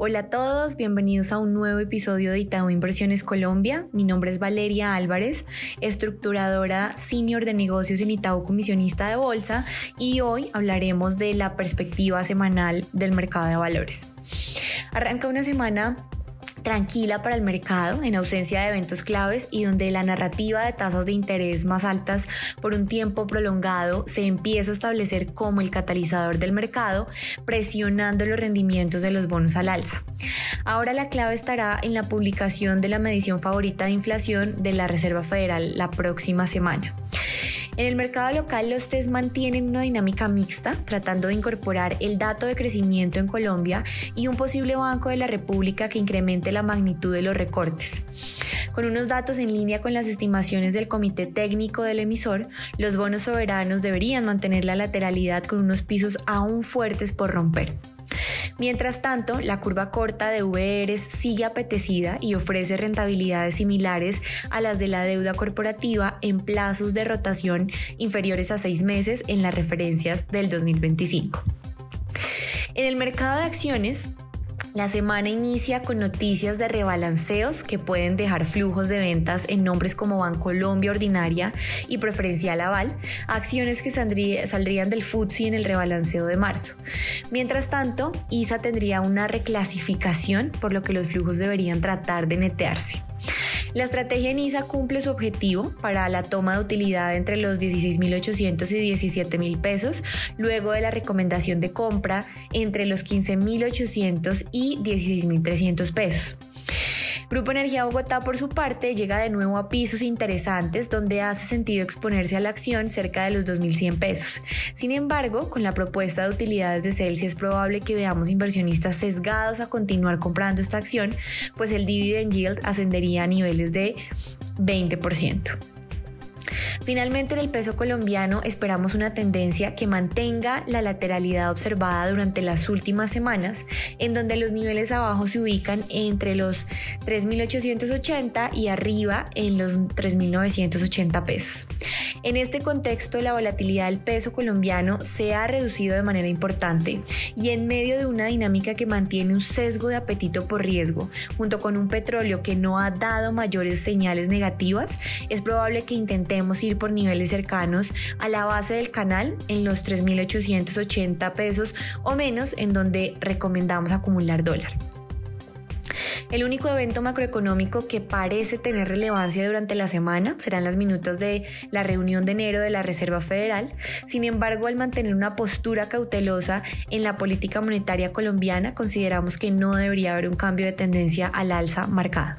Hola a todos, bienvenidos a un nuevo episodio de Itaú Inversiones Colombia. Mi nombre es Valeria Álvarez, estructuradora senior de negocios en Itaú Comisionista de Bolsa y hoy hablaremos de la perspectiva semanal del mercado de valores. Arranca una semana tranquila para el mercado en ausencia de eventos claves y donde la narrativa de tasas de interés más altas por un tiempo prolongado se empieza a establecer como el catalizador del mercado, presionando los rendimientos de los bonos al alza. Ahora la clave estará en la publicación de la medición favorita de inflación de la Reserva Federal la próxima semana. En el mercado local los test mantienen una dinámica mixta, tratando de incorporar el dato de crecimiento en Colombia y un posible Banco de la República que incremente la magnitud de los recortes. Con unos datos en línea con las estimaciones del comité técnico del emisor, los bonos soberanos deberían mantener la lateralidad con unos pisos aún fuertes por romper. Mientras tanto, la curva corta de VRs sigue apetecida y ofrece rentabilidades similares a las de la deuda corporativa en plazos de rotación inferiores a seis meses en las referencias del 2025. En el mercado de acciones, la semana inicia con noticias de rebalanceos que pueden dejar flujos de ventas en nombres como Bancolombia Ordinaria y Preferencial Aval, acciones que saldrían del FTSE en el rebalanceo de marzo. Mientras tanto, ISA tendría una reclasificación, por lo que los flujos deberían tratar de netearse. La estrategia NISA cumple su objetivo para la toma de utilidad entre los 16.800 y 17.000 pesos, luego de la recomendación de compra entre los 15.800 y 16.300 pesos. Grupo Energía Bogotá, por su parte, llega de nuevo a pisos interesantes donde hace sentido exponerse a la acción cerca de los 2.100 pesos. Sin embargo, con la propuesta de utilidades de Celsius es probable que veamos inversionistas sesgados a continuar comprando esta acción, pues el dividend yield ascendería a niveles de 20%. Finalmente, en el peso colombiano esperamos una tendencia que mantenga la lateralidad observada durante las últimas semanas, en donde los niveles abajo se ubican entre los 3.880 y arriba en los 3.980 pesos. En este contexto, la volatilidad del peso colombiano se ha reducido de manera importante y en medio de una dinámica que mantiene un sesgo de apetito por riesgo, junto con un petróleo que no ha dado mayores señales negativas, es probable que intentemos ir por niveles cercanos a la base del canal en los 3.880 pesos o menos en donde recomendamos acumular dólar. El único evento macroeconómico que parece tener relevancia durante la semana serán las minutos de la reunión de enero de la Reserva Federal. Sin embargo, al mantener una postura cautelosa en la política monetaria colombiana, consideramos que no debería haber un cambio de tendencia al alza marcada.